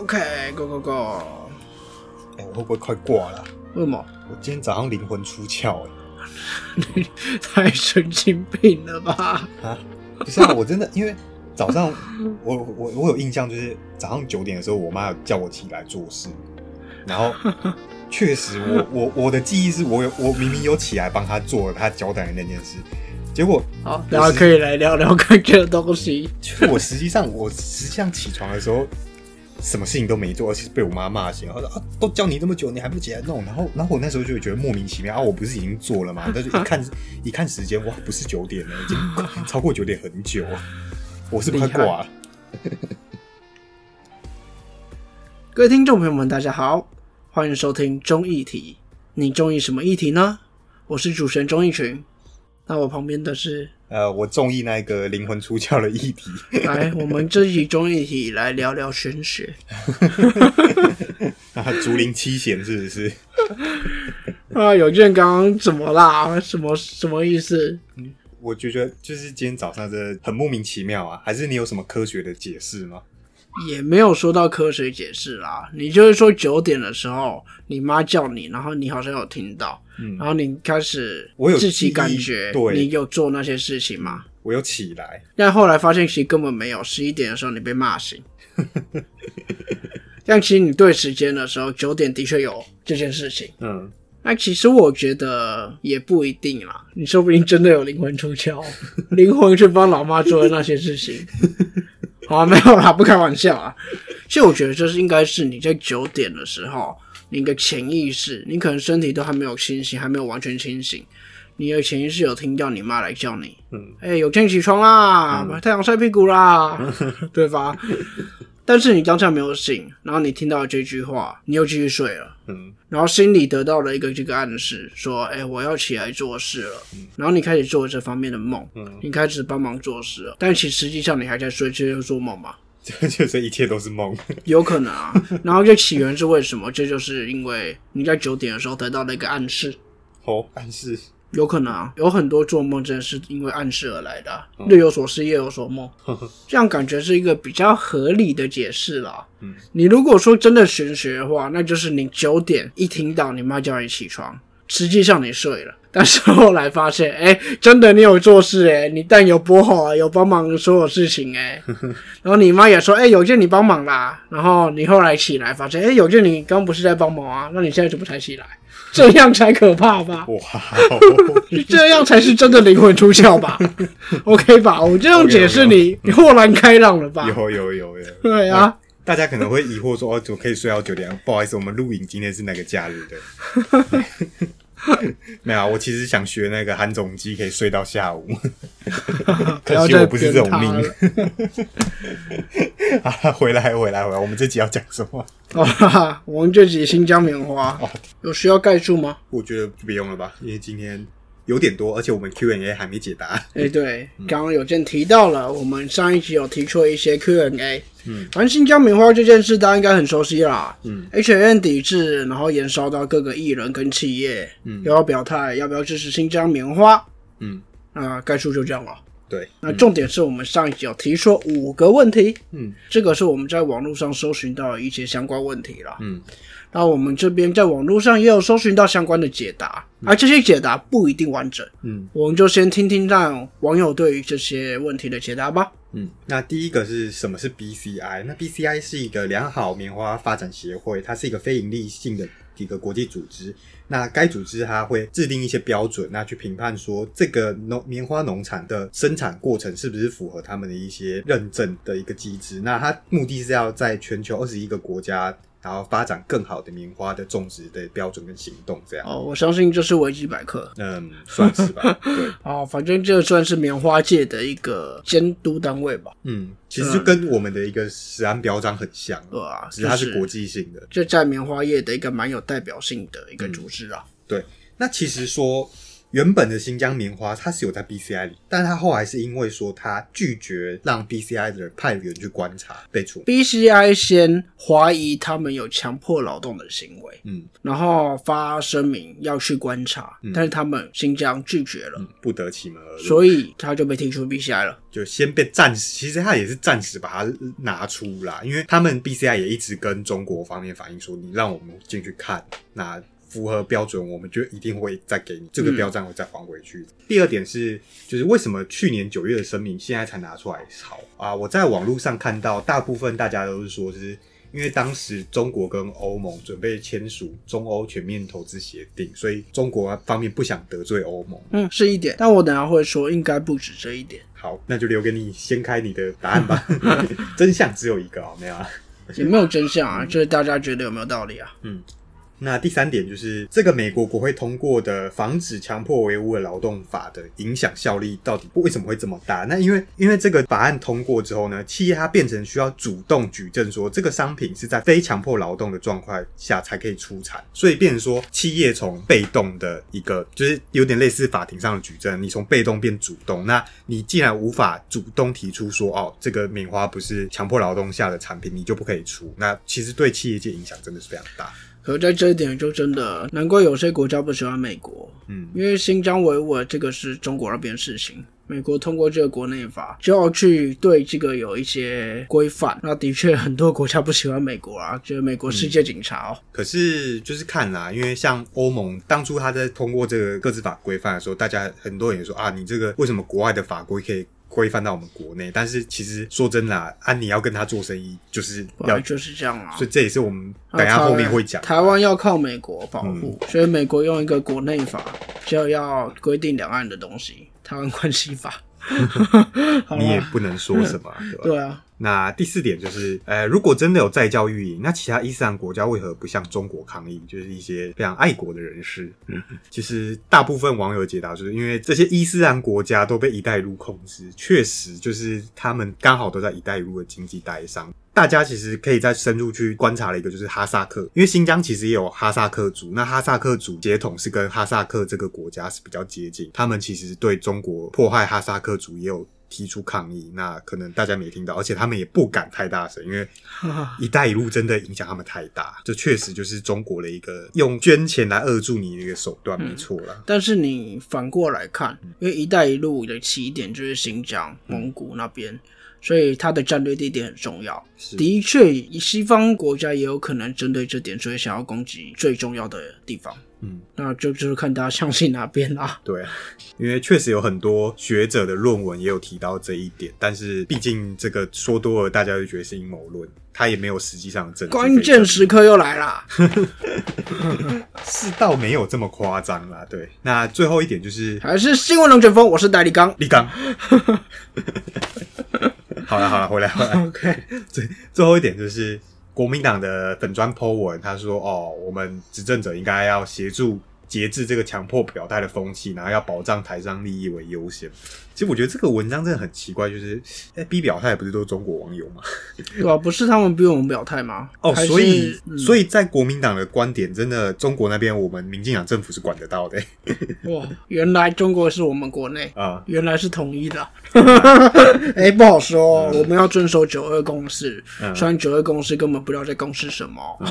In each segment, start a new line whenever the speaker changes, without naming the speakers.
OK，Go Go Go！
哎、我会不会快挂了？
为什么？
我今天早上灵魂出窍哎、
你 太神经病了吧？
啊，不是啊，我真的因为早上 我我我有印象，就是早上九点的时候，我妈有叫我起来做事，然后 确实我我我的记忆是我有我明明有起来帮她做了她交代的那件事，结果
好，然后可以来聊聊看这个东西。
就我实际上我实际上起床的时候。什么事情都没做，而且是被我妈骂醒。她说：“啊，都教你这么久，你还不起来弄？”然后，然后我那时候就会觉得莫名其妙啊！我不是已经做了吗？但是一看一看时间，哇，不是九点了，已经超过九点很久。我是快挂了。
各位听众朋友们，大家好，欢迎收听中议题。你中意什么议题呢？我是主持人钟义群。那我旁边的是，
呃，我中意那个灵魂出窍的议题。
来，我们这一集中议题来聊聊玄学。
啊，竹林七贤是不是？
啊，有件刚刚怎么啦？什么什么意思？
我就觉得就是今天早上真的很莫名其妙啊！还是你有什么科学的解释吗？
也没有说到科学解释啦，你就是说九点的时候，你妈叫你，然后你好像有听到，
嗯
然后你开始
我有
自己感觉，
对
你有做那些事情吗？
我有起来，
但后来发现其实根本没有，十一点的时候你被骂醒。但其实你对时间的时候，九点的确有这件事情。
嗯，
那其实我觉得也不一定啦，你说不定真的有灵魂出窍，灵魂去帮老妈做的那些事情。好、啊，没有啦，不开玩笑啊。其实我觉得这是应该是你在九点的时候，你的潜意识，你可能身体都还没有清醒，还没有完全清醒，你的潜意识有听到你妈来叫你，
嗯，
哎、有天起床啦，把太阳晒屁股啦，对吧？但是你当下没有醒，然后你听到这句话，你又继续睡了。
嗯，
然后心里得到了一个这个暗示，说：“哎、我要起来做事了。然后你开始做这方面的梦，嗯你开始帮忙做事了。但其实实际上你还在睡，这就是做梦嘛？
这 就是一切都是梦。
有可能啊。然后这起源是为什么？这就是因为你在九点的时候得到了一个暗示，
哦，暗示
有可能啊。有很多做梦真的是因为暗示而来的啊、日有所思，夜有所梦。这样感觉是一个比较合理的解释啦。
嗯，
你如果说真的玄学的话，那就是你九点一听到你妈叫你起床，实际上你睡了，但是后来发现，哎、真的你有做事、哎，你但有拨好啊，有帮忙所有事情、哎，然后你妈也说，哎、有件你帮忙啦，然后你后来起来发现，哎、有件你刚不是在帮忙啊，那你现在怎么才起来？这样才可怕吧？
哇哦，
这样才是真的灵魂出窍吧？OK 吧？我这样解释你，你豁然开朗了吧？
有有有有。
对啊，
大家可能会疑惑说：“哦，怎么可以睡到九点？”不好意思，我们录影今天是那个假日的。没有啊，我其实想学那个韩总机，可以睡到下午。可惜我不是这种命。啊！回来回来回来，我们这集要讲什么？
我们这集新疆棉花
哦
有需要概述吗？
我觉得不用了吧，因为今天有点多，而且我们 Q&A 还没解答。
哎、对，刚刚有件提到了，我们上一集有提出了一些 Q&A。
嗯，
反正新疆棉花这件事，大家应该很熟悉啦。
嗯
，H N 抵制，然后延烧到各个艺人跟企业，
嗯
又要表态要不要支持新疆棉花。
嗯，
啊概述就这样了。
对，
那重点是我们上一集有提出五个问题，
嗯
这个是我们在网络上搜寻到的一些相关问题啦。
嗯
然后我们这边在网络上也有搜寻到相关的解答，而这些解答不一定完整，
嗯
我们就先听听让网友对于这些问题的解答吧。
嗯。那第一个是什么是 BCI？那 BCI 是一个良好棉花发展协会，它是一个非营利性的一个国际组织。那该组织它会制定一些标准，那去评判说这个农棉花农场的生产过程是不是符合他们的一些认证的一个机制。那它目的是要在全球二十一个国家，然后发展更好的棉花的种植的标准跟行动，这样。
哦，我相信这是维基百科。
嗯，算是吧。对，
哦，反正这算是棉花界的一个监督单位吧，
嗯，其实就跟我们的一个食安标章很像，
对啊，
只是它
是
国际性的。
这在棉花业的一个蛮有代表性的一个组织啊。
对，那其实说原本的新疆棉花它是有在 BCI 里，但他后来是因为说他拒绝让 BCI 的派员去观察被处。
BCI 先怀疑他们有强迫劳动的行为，
嗯
然后发声明要去观察，但是他们新疆拒绝了，
嗯，不得其门而入，
所以他就被踢出 BCI 了。
就先被暂时，其实他也是暂时把它拿出啦，因为他们 BCI 也一直跟中国方面反映说，你让我们进去看，那符合标准，我们就一定会再给你这个标章，会再还回去。第二点是，就是为什么去年九月的声明现在才拿出来炒啊？我在网络上看到，大部分大家都是说是。因为当时中国跟欧盟准备签署中欧全面投资协定，所以中国方面不想得罪欧盟，
嗯，是一点，但我等下会说，应该不止这一点，
好，那就留给你掀开你的答案吧。真相只有一个哦，没有啊。
也没有真相啊，就是大家觉得有没有道理啊？
那第三点就是这个美国国会通过的防止强迫维吾尔劳动法的影响效力到底为什么会这么大？那因为因为这个法案通过之后呢，企业它变成需要主动举证说这个商品是在非强迫劳动的状况下才可以出产，所以变成说企业从被动的一个就是有点类似法庭上的举证，你从被动变主动，那你既然无法主动提出说哦这个棉花不是强迫劳动下的产品，你就不可以出，那其实对企业界影响真的是非常大。
可在这一点就真的难怪有些国家不喜欢美国，
嗯，
因为新疆维吾尔这个是中国那边的事情，美国通过这个国内法就要去对这个有一些规范。那的确很多国家不喜欢美国啊，觉得美国世界警察哦。
可是就是看啦，因为像欧盟当初他在通过这个各自法规范的时候，大家很多人也说啊，你这个为什么国外的法规可以规范到我们国内？但是其实说真的啊，啊，你要跟他做生意，就是要，
就是这样啊。
所以这也是我们等下后面会讲。
台湾要靠美国保护，所以美国用一个国内法就要规定两岸的东西，台湾关系法。
你也，不能说什么，对吧？
对啊，
那第四点就是，呃，如果真的有在教育营，那其他伊斯兰国家为何不向中国抗议？就是一些非常爱国的人士。其实大部分网友的解答就是因为这些伊斯兰国家都被“一带一路”控制，确实就是他们刚好都在“一带一路”的经济带上。大家其实可以再深入去观察了一个，就是哈萨克，因为新疆其实也有哈萨克族，那哈萨克族血统是跟哈萨克这个国家是比较接近，他们其实对中国迫害哈萨克族也有提出抗议，那可能大家没听到，而且他们也不敢太大声，因为 “一带一路”真的影响他们太大，这确实就是中国的一个用捐钱来扼住你的一个手段，没错啦。
但是你反过来看，因为“一带一路”的起点就是新疆、蒙古那边，所以它的战略地点很重要。
是
的确，西方国家也有可能针对这点，所以想要攻击最重要的地方。
嗯，
那就就是看大家相信哪边啦。
对啊，因为确实有很多学者的论文也有提到这一点，但是毕竟这个说多了，大家就觉得是阴谋论，他也没有实际上的证据
关键时刻又来啦！
是倒没有这么夸张啦。对，那最后一点就是
还是新闻龙卷风，我是戴立刚。
立刚。好了好了，回来回来。
OK，
最最后一点就是国民党的粉砖 po 文，他说哦，我们执政者应该要协助节制这个强迫表态的风气，然后要保障台商利益为优先。其实我觉得这个文章真的很奇怪，就是哎逼表态不是都是中国网友吗？
对啊、不是他们逼我们表态吗？
哦，所以、
嗯
所以在国民党的观点，真的中国那边我们民进党政府是管得到的
哇，原来中国是我们国内，
啊。
原来是统一的。哎、不好说，我们要遵守九二共识。
嗯
虽然九二共识根本不知道在共识什么。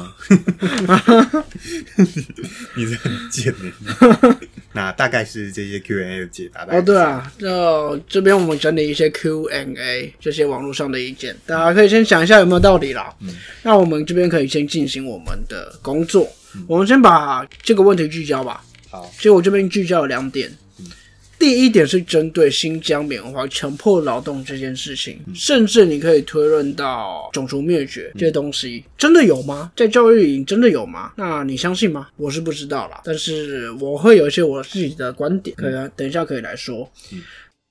你这很贱的。那大概是这些 Q&A 的解答。
哦，对啊，那这边我们整理一些 Q&A 这些网络上的意见，大家可以先想一下有没有道理啦。那我们这边可以先进行我们的工作，我们先把这个问题聚焦吧。
好，
其实我这边聚焦有两点。第一点是针对新疆棉花强迫劳动这件事情，甚至你可以推论到种族灭绝这些东西，真的有吗？在教育营真的有吗？那你相信吗？我是不知道啦，但是我会有一些我自己的观点，可以等一下可以来说。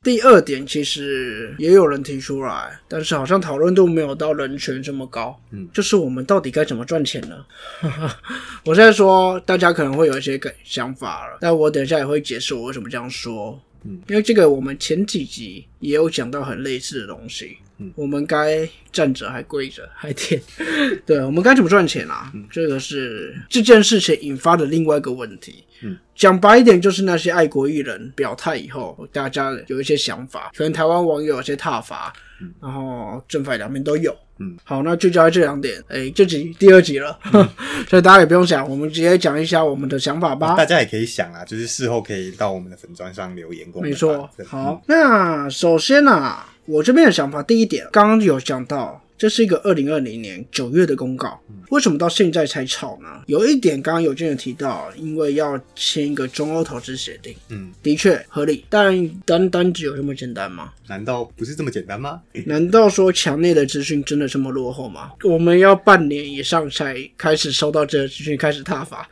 第二点其实也有人提出来，但是好像讨论度没有到人权这么高。
嗯，
就是我们到底该怎么赚钱呢？我现在说，大家可能会有一些个想法了，但我等一下也会解释我为什么这样说。
嗯，
因为这个我们前几集也有讲到很类似的东西。
嗯，
我们该站着还跪着还舔？对，我们该怎么赚钱啊？这个是这件事情引发的另外一个问题。
嗯，
讲白一点，就是那些爱国艺人表态以后，大家有一些想法，可能台湾网友有些挞伐，然后正反两面都有。
嗯，
好，那聚焦在这两点。哎，这集第二集了，所以大家也不用想，我们直接讲一下我们的想法吧。
大家也可以想啊，就是事后可以到我们的粉砖上留言。
没错，好，那首先呢，我这边的想法，第一点，刚刚有讲到。这是一个二零二零年九月的公告，为什么到现在才炒呢？有一点刚刚有俊人提到，因为要签一个中欧投资协定，
嗯，
的确合理，但单单只有这么简单吗？
难道不是这么简单吗？
难道说墙内的资讯真的这么落后吗？我们要半年以上才开始收到这个资讯，开始踏伐。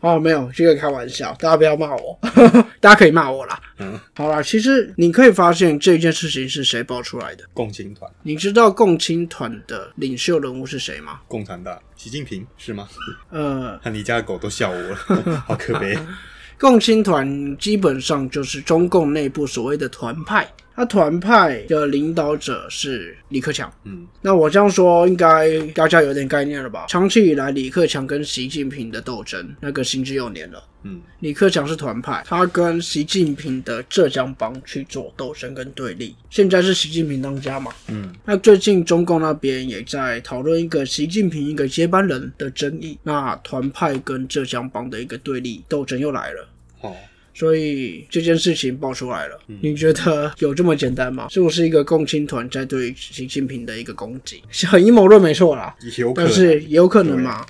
哦，没有，这个开玩笑，大家不要骂我，大家可以骂我啦。
嗯，
好啦，其实你可以发现这件事情是谁爆出来的？
共青团。
你知道共青团的领袖人物是谁吗？
共产党，习近平是吗？
呃，
看 你家的狗都笑我了，好可悲。
共青团基本上就是中共内部所谓的团派。他团派的领导者是李克强，
嗯，
那我这样说应该大家有点概念了吧？长期以来，李克强跟习近平的斗争，那个行之有年了，
嗯，
李克强是团派，他跟习近平的浙江帮去做斗争跟对立，现在是习近平当家嘛，
嗯，
那最近中共那边也在讨论一个习近平一个接班人的争议，那团派跟浙江帮的一个对立斗争又来了，
哦。
所以这件事情爆出来了，你觉得有这么简单吗？是不是一个共青团在对习近平的一个攻击？很阴谋论没错啦，但是也有可能嘛。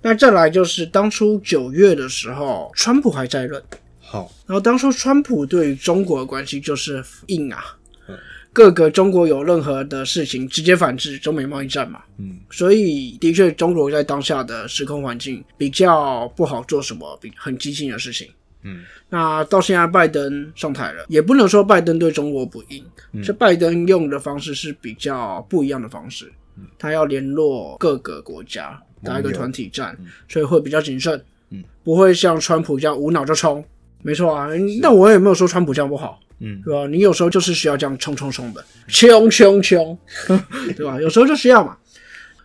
那再来就是当初九月的时候，川普还在任，
好，
然后当初川普对于中国的关系就是硬啊，各个中国有任何的事情直接反制中美贸易战嘛，
嗯，
所以的确中国在当下的时空环境比较不好做什么比很激进的事情。
嗯，
那到现在拜登上台了，也不能说拜登对中国不硬，这拜登用的方式是比较不一样的方式，他要联络各个国家打一个团体战，所以会比较谨慎，
嗯，
不会像川普这样无脑就冲，没错啊，那我也没有说川普这样不好，
嗯，
对吧？你有时候就是需要这样冲冲冲的，冲冲冲，对吧？有时候就需要嘛。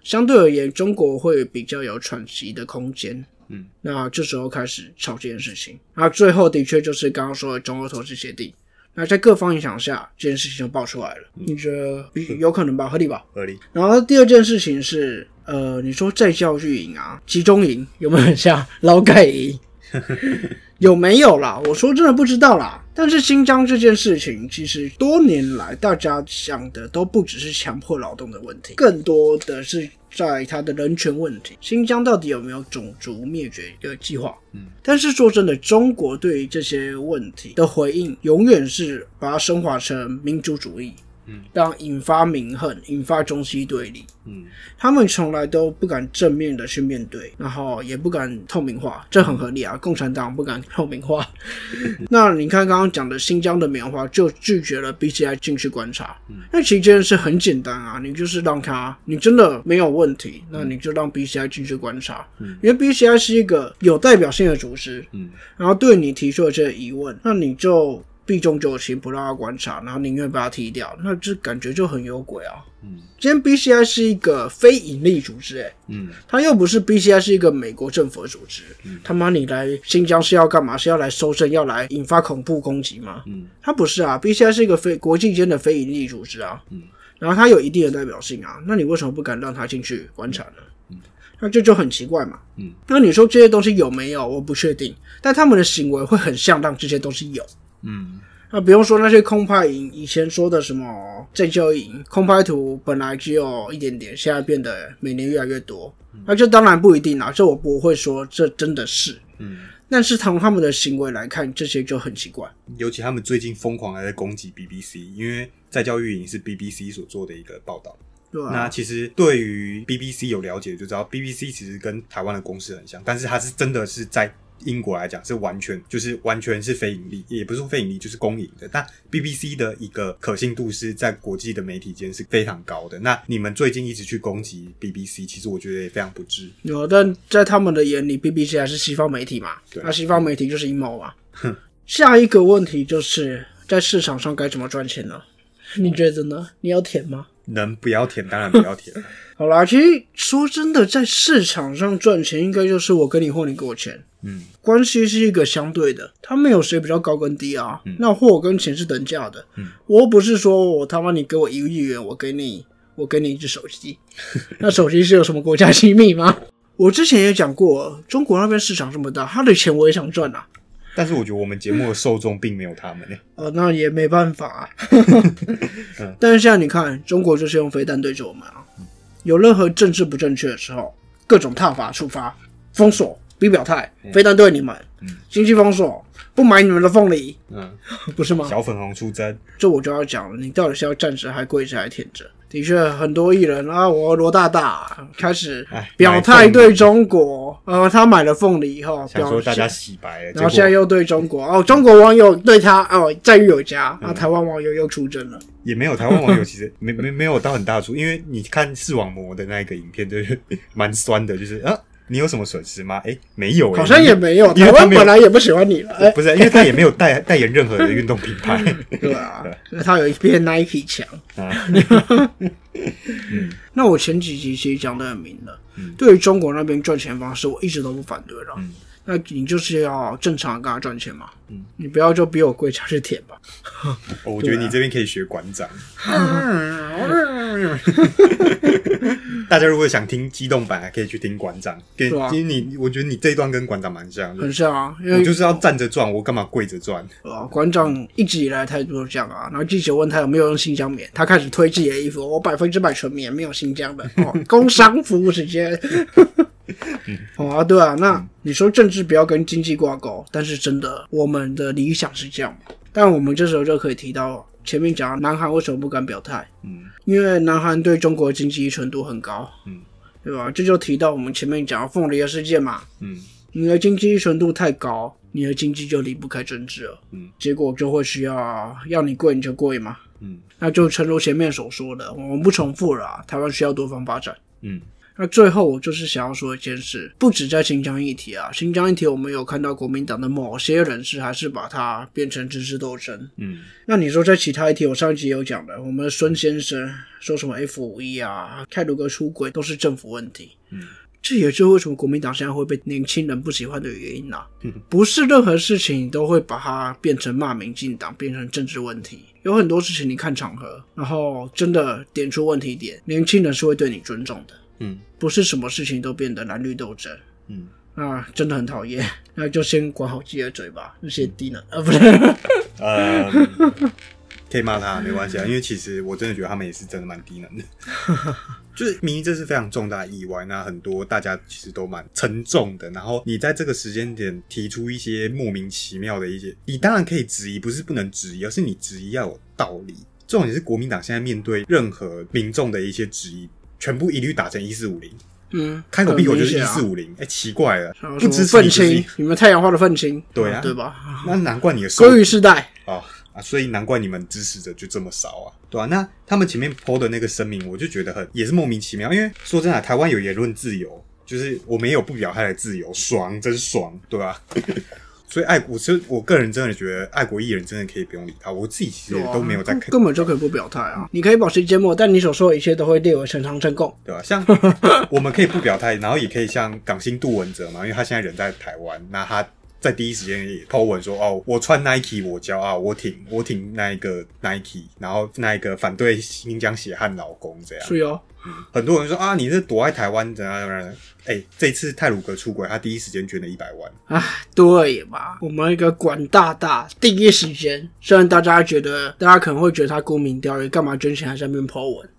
相对而言，中国会比较有喘息的空间。
嗯，
那这时候开始吵这件事情，那最后的确就是刚刚说的中欧投资协定。那在各方影响下，这件事情就爆出来了。你觉得有可能吧？合理吧？
合理。
然后第二件事情是，呃，你说在教育营啊，集中营有没有很像劳改营？有没有啦？我说真的不知道啦。但是新疆这件事情，其实多年来大家想的都不只是强迫劳动的问题，更多的是在他的人权问题。新疆到底有没有种族灭绝的计划？
嗯，
但是说真的，中国对于这些问题的回应，永远是把它升华成民族主义。
嗯，
让引发民恨，引发中西对立。
嗯，
他们从来都不敢正面的去面对，然后也不敢透明化，这很合理啊。共产党不敢透明化，那你看刚刚讲的新疆的棉花就拒绝了 BCI 进去观察。嗯，那其实是很简单啊，你就是让他，你真的没有问题，那你就让 BCI 进去观察。嗯，因为 BCI 是一个有代表性的组织。
嗯，
然后对你提出了这些疑问，那你就。避重就轻，不让他观察，然后宁愿把他踢掉，那这感觉就很有鬼啊。
嗯，
今天 BCI 是一个非盈利组织，哎，
嗯，
他又不是 BCI 是一个美国政府的组织，
嗯，
他妈你来新疆是要干嘛？是要来搜证，要来引发恐怖攻击吗？
嗯，
他不是啊，BCI 是一个非国际间的非盈利组织啊，
嗯，
然后他有一定的代表性啊，那你为什么不敢让他进去观察呢？
嗯，
那这就很奇怪嘛，
嗯，
那你说这些东西有没有？我不确定，但他们的行为会很像让这些东西有，
嗯。
那不用说那些空拍营，以前说的什么在教营，空拍图本来只有一点点，现在变得每年越来越多。那这当然不一定啦，这我不会说这真的是。
嗯，
但是从他们的行为来看，这些就很奇怪。
尤其他们最近疯狂的在攻击 BBC，因为在教育营是 BBC 所做的一个报道。
对啊。
那其实对于 BBC 有了解就知道，BBC 其实跟台湾的公司很像，但是它是真的是在。英国来讲是完全就是完全是非盈利，也不是非盈利，就是公营的。但 BBC 的一个可信度是在国际的媒体间是非常高的。那你们最近一直去攻击 BBC，其实我觉得也非常不智。
有，但在他们的眼里，BBC 还是西方媒体嘛？
对，
那西方媒体就是阴谋嘛。下一个问题就是在市场上该怎么赚钱呢？你觉得呢？你要填吗？
能不要填当然不要填。
好啦，其实说真的，在市场上赚钱，应该就是我跟你或你给我钱。
嗯，
关系是一个相对的，它没有谁比较高跟低啊。那货跟钱是等价的。
嗯，
我又不是说我他妈你给我一亿元，我给你我给你一只手机，那手机是有什么国家机密吗？我之前也讲过，中国那边市场这么大，他的钱我也想赚啊。
但是我觉得我们节目的受众并没有他们呢。
呃，那也没办法、啊。但是现在你看，中国就是用飞弹对着我们啊。有任何政治不正确的时候，各种踏法触发，封锁、逼表态，飞弹对你们，经济封锁，不买你们的凤梨，
嗯，
不是吗？
小粉红出征，
这我就要讲了，你到底是要站着还跪着还舔着？的确，很多艺人啊，我罗大大开始
哎
表态对中国，呃，他买了凤梨以后，表
想说大家洗白了，
然后现在又对中国哦，中国网友对他哦赞誉有加，那、台湾网友又出征了。
也没有台湾网友其实 没没没有到很大出，因为你看视网膜的那一个影片，就是蛮酸的，就是啊，你有什么损失吗？哎，没有、欸，
好像也没有，台湾本来也不喜欢你了，哎、
不是，因为他也没有代代言任何的运动品牌
对啊，因为他有一片 Nike 墙。
啊，
那我前几集其实讲的很明了，
嗯
对于中国那边赚钱方式，我一直都不反对了。
嗯
那你就是要正常地跟他赚钱嘛，
嗯
你不要就比我贵下去舔吧。
哦我觉得你这边可以学馆长。大家如果想听激动版，还可以去听馆长。给，其实你，我觉得你这一段跟馆长蛮像的
很。像啊，因为
我就是要站着转，我干嘛跪着转？
啊，馆长一直以来态度都这样啊。然后记者问他有没有用新疆棉，他开始推自己的衣服，我百分之百纯棉，没有新疆的。哦，工商服务时间。哦啊，对啊，那你说政治不要跟经济挂钩，但是真的，我们的理想是这样？但我们这时候就可以提到前面讲南韩为什么不敢表态，
嗯。
因为南韩对中国经济依存度很高，
嗯，
对吧？这就提到我们前面讲的凤梨的事件嘛，
嗯。
你的经济依存度太高，你的经济就离不开政治了，
嗯，
结果就会需要要你贵你就贵嘛，
嗯。
那就诚如前面所说的，我们不重复了啊、台湾需要多方发展。
嗯
那最后我就是想要说一件事，不止在新疆议题啊，新疆议题我们有看到国民党的某些人士还是把它变成政治斗争。
嗯
那你说在其他议题，我上一集有讲的，我们的孙先生说什么 F 五一啊，泰鲁格出轨都是政府问题。
嗯，
这也就是为什么国民党现在会被年轻人不喜欢的原因啊。
嗯
不是任何事情都会把它变成骂民进党，变成政治问题。有很多事情你看场合，然后真的点出问题点，年轻人是会对你尊重的。
嗯
不是什么事情都变得蓝绿斗争，
嗯，
那真的很讨厌。那就先管好自己的嘴巴，那些低能啊，不是。
呃，可以骂他没关系啊，因为其实我真的觉得他们也是真的蛮低能的。就是明明这是非常重大的意外，那很多大家其实都蛮沉重的。然后你在这个时间点提出一些莫名其妙的一些，你当然可以质疑，不是不能质疑，而是你质疑要有道理。重点是国民党现在面对任何民众的一些质疑，全部一律打成一四五零，
嗯，
开口闭口就是一四五零。哎，奇怪了，不支持
愤青，你们太阳花的愤青，
对啊。
对吧？
那难怪你的收
鲑鱼世代，
啊啊，所以难怪你们支持者就这么少啊，对吧、那他们前面 PO 的那个声明，我就觉得很也是莫名其妙，因为说真的啊，台湾有言论自由，就是我们也有不表态的自由，爽，真爽，对吧、所以爱国，其实我个人真的觉得爱国艺人真的可以不用理他，我自己其实也都没有在看，
根本就可以不表态啊！你可以保持缄默，但你所说的一切都会列为呈堂证供。
对吧、像我们可以不表态，然后也可以像港星杜文泽嘛，因为他现在人在台湾，那他在第一时间也 po 文说，哦，我穿 Nike 我骄傲，我挺我挺那一个 Nike，然后那一个反对新疆血汗劳工这样。
是哦，
很多人说啊，你是躲在台湾怎样怎样哎、这次泰鲁格出轨，他第一时间捐了一百万。
哎，对嘛，我们一个管大大第一时间，虽然大家觉得，大家可能会觉得他沽名钓誉，干嘛捐钱还在那边 po 文，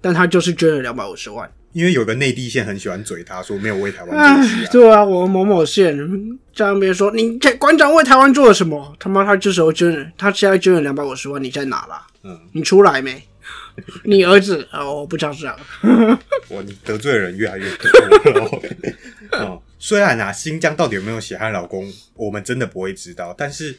但他就是捐了两百五十万。
因为有个内地线很喜欢嘴他，说没有为台湾做
唉
事，啊。
对啊，我们某某县在那边说，你馆长为台湾做了什么？他妈，他这时候捐了，他现在捐了两百五十万，你在哪啦？
嗯，
你出来没？你儿子哦，我不这样讲。
哇，你得罪的人越来越多了。哦，虽然啊，新疆到底有没有血汗老公，我们真的不会知道。但是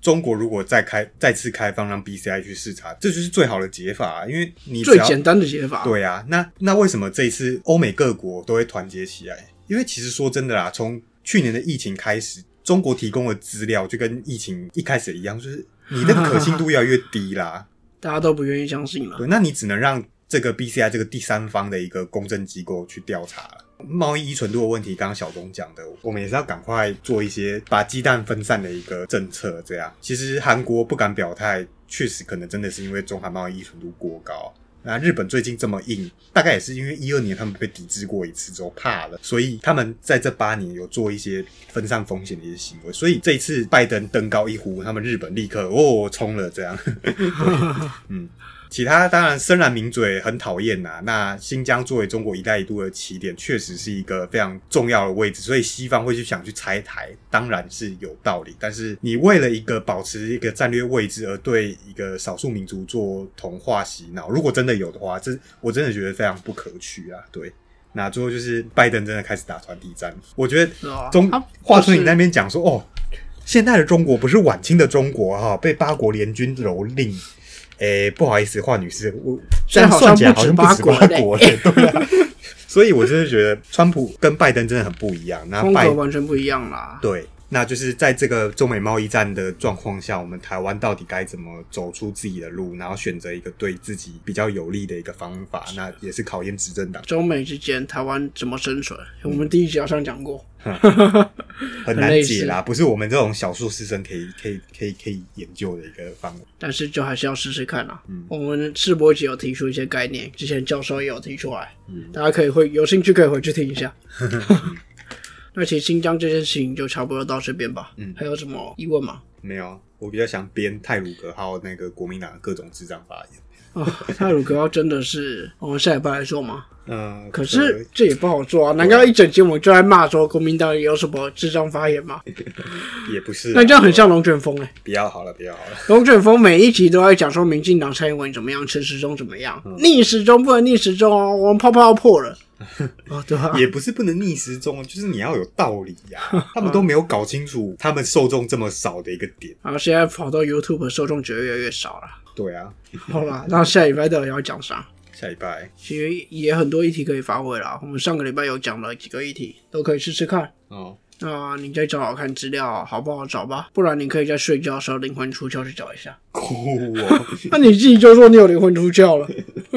中国如果再开再次开放让 BCI 去视察，这就是最好的解法、啊，因为你
最简单的解法。
对啊，那那为什么这一次欧美各国都会团结起来？因为其实说真的啦，从去年的疫情开始，中国提供的资料就跟疫情一开始一样，就是你那个可信度越来越低啦。
大家都不愿意相信了。
对，那你只能让这个 BCI 这个第三方的一个公证机构去调查了。贸易依存度的问题，刚刚小东讲的，我们也是要赶快做一些把鸡蛋分散的一个政策。这样，其实韩国不敢表态，确实可能真的是因为中韩贸易依存度过高。那日本最近这么硬，大概也是因为一二年他们被抵制过一次之后怕了，所以他们在这八年有做一些分散风险的一些行为。所以这一次拜登登高一呼，他们日本立刻哦冲了这样。嗯。其他当然深蓝名嘴很讨厌呐。那新疆作为中国“一带一路”的起点，确实是一个非常重要的位置，所以西方会去想去拆台，当然是有道理。但是你为了一个保持一个战略位置而对一个少数民族做同化洗脑，如果真的有的话，这我真的觉得非常不可取啊。对，那最后就是拜登真的开始打团体战，我觉得中华春你那边讲说哦，现在的中国不是晚清的中国哈，被八国联军蹂躏。诶，不好意思，华女士，我这样算起来好像不止八国嘞，对啊。所以，我就是觉得川普跟拜登真的很不一样，
那拜完全不一样啦。
对。那就是在这个中美贸易战的状况下，我们台湾到底该怎么走出自己的路，然后选择一个对自己比较有利的一个方法？那也是考验执政党。
中美之间，台湾怎么生存？我们第一集好像讲过，
很难解啦，不是我们这种小数师生可以可以可以可以研究的一个方法。
但是就还是要试试看啦。嗯，我们世博集有提出一些概念，之前教授也有提出来，嗯，大家可以会有兴趣可以回去听一下。那其实新疆这件事情就差不多到这边吧。嗯，还有什么疑问吗？
没有，我比较想编泰鲁格号那个国民党的各种智障发言。
哦，泰鲁格号真的是我们下礼拜来做吗？嗯，可是这也不好做啊！难道一整节我就在骂说国民党有什么智障发言吗？
也不是，
那这样很像龙卷风哎。
比较好了，比较好了。
龙卷风每一集都在讲说民进党蔡英文怎么样，陈时中怎么样，逆时钟不能逆时钟哦，我们泡泡要破了。哦，对啊，
也不是不能逆时钟，就是你要有道理呀。他们都没有搞清楚他们受众这么少的一个点。
然后现在跑到 YouTube 受众就越来越少了。
对啊，
好啦，那下礼拜到底要讲啥？
下礼拜
其实也很多议题可以发挥啦。我们上个礼拜有讲了几个议题，都可以试试看。哦，那你再找找看资料好不好找吧？不然你可以在睡觉的时候灵魂出窍去找一下。
哭
那你自己就说你有灵魂出窍了，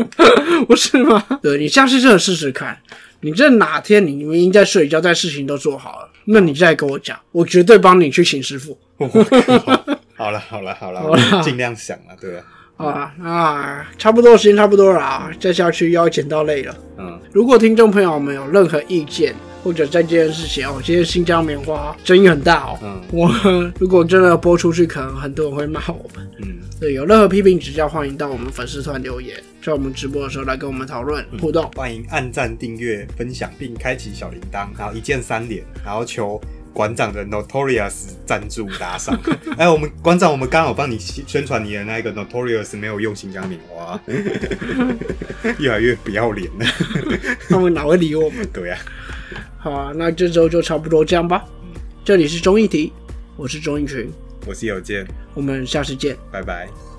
不是吗？对你下次真的试试看。你这哪天你明明在睡觉，但事情都做好了，那你再跟我讲，我绝对帮你去请师傅。
好了好了好了，尽量想了，对吧？
啊啊，差不多时间差不多了啊，再下去要剪到累了。嗯，如果听众朋友们有任何意见，或者在这件事情哦，今天新疆棉花争议很大哦。嗯，我如果真的播出去，可能很多人会骂我们。嗯，对，有任何批评指教，欢迎到我们粉丝团留言，在我们直播的时候来跟我们讨论互动。
欢迎按赞、订阅、分享，并开启小铃铛，然后一键三连，然后求。馆长的 Notorious 赞助打赏，哎，我们馆长，我们刚好帮你宣传你的那个 Notorious 没有用新疆棉花，越来越不要脸了，
他们哪会理我们？
对呀，
好啊，那这周就差不多这样吧。这里是综艺题，我是钟艺群，
我是有健，
我们下次见，
拜拜。